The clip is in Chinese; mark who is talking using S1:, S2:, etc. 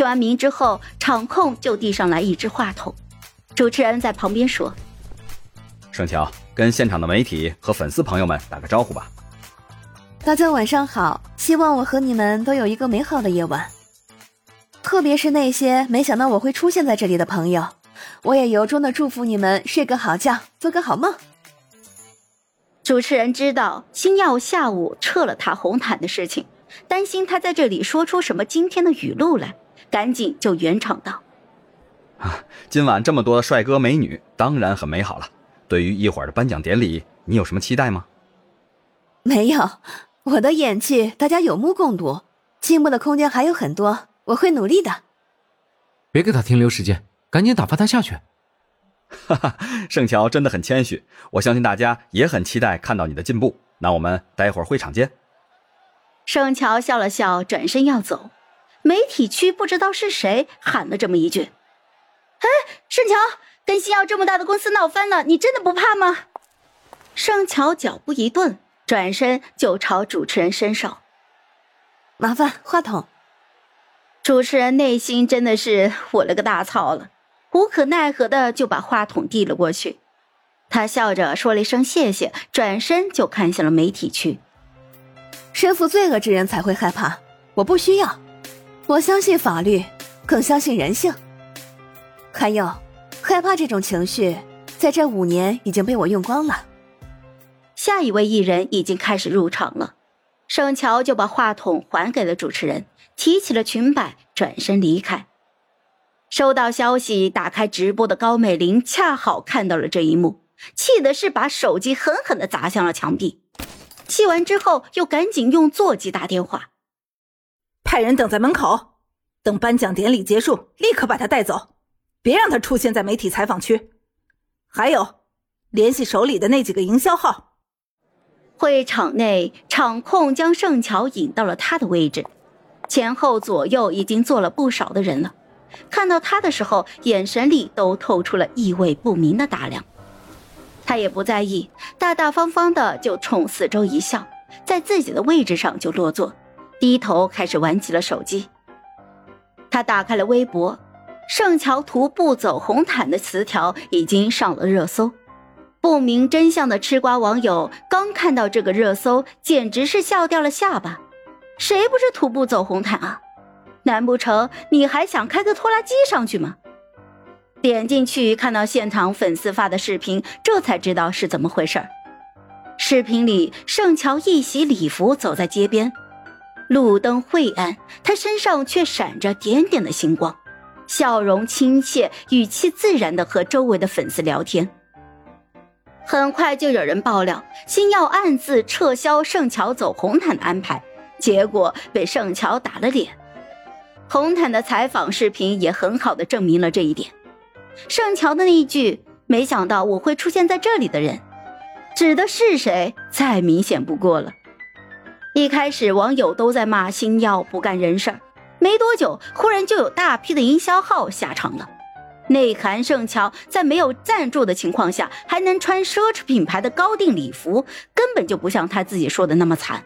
S1: 签完名之后，场控就递上来一支话筒，主持人在旁边说：“
S2: 盛乔，跟现场的媒体和粉丝朋友们打个招呼吧。”
S3: 大家晚上好，希望我和你们都有一个美好的夜晚。特别是那些没想到我会出现在这里的朋友，我也由衷的祝福你们睡个好觉，做个好梦。
S1: 主持人知道星耀下午撤了他红毯的事情，担心他在这里说出什么惊天的语录来。赶紧就圆场道：“
S2: 啊，今晚这么多帅哥美女，当然很美好了。对于一会儿的颁奖典礼，你有什么期待吗？”“
S3: 没有，我的演技大家有目共睹，进步的空间还有很多，我会努力的。”“
S4: 别给他停留时间，赶紧打发他下去。”“
S2: 哈哈，盛乔真的很谦虚，我相信大家也很期待看到你的进步。那我们待会儿会场见。”
S1: 盛乔笑了笑，转身要走。媒体区不知道是谁喊了这么一句：“哎，盛乔，跟星耀这么大的公司闹翻了，你真的不怕吗？”盛乔脚步一顿，转身就朝主持人伸手：“
S3: 麻烦话筒。”
S1: 主持人内心真的是我了个大操了，无可奈何的就把话筒递了过去。他笑着说了一声谢谢，转身就看向了媒体区。
S3: 身负罪恶之人才会害怕，我不需要。我相信法律，更相信人性。还有，害怕这种情绪，在这五年已经被我用光了。
S1: 下一位艺人已经开始入场了，盛乔就把话筒还给了主持人，提起了裙摆，转身离开。收到消息，打开直播的高美玲恰好看到了这一幕，气的是把手机狠狠的砸向了墙壁。气完之后，又赶紧用座机打电话。
S5: 派人等在门口，等颁奖典礼结束，立刻把他带走，别让他出现在媒体采访区。还有，联系手里的那几个营销号。
S1: 会场内，场控将盛乔引到了他的位置，前后左右已经坐了不少的人了。看到他的时候，眼神里都透出了意味不明的打量。他也不在意，大大方方的就冲四周一笑，在自己的位置上就落座。低头开始玩起了手机。他打开了微博，盛乔徒步走红毯的词条已经上了热搜。不明真相的吃瓜网友刚看到这个热搜，简直是笑掉了下巴。谁不是徒步走红毯啊？难不成你还想开个拖拉机上去吗？点进去看到现场粉丝发的视频，这才知道是怎么回事视频里，盛乔一袭礼服走在街边。路灯晦暗，他身上却闪着点点的星光，笑容亲切，语气自然的和周围的粉丝聊天。很快就有人爆料，星耀暗自撤销盛乔走红毯的安排，结果被盛乔打了脸。红毯的采访视频也很好的证明了这一点。盛乔的那一句“没想到我会出现在这里的人”，指的是谁？再明显不过了。一开始网友都在骂星耀不干人事儿，没多久，忽然就有大批的营销号下场了。内涵盛乔在没有赞助的情况下，还能穿奢侈品牌的高定礼服，根本就不像他自己说的那么惨。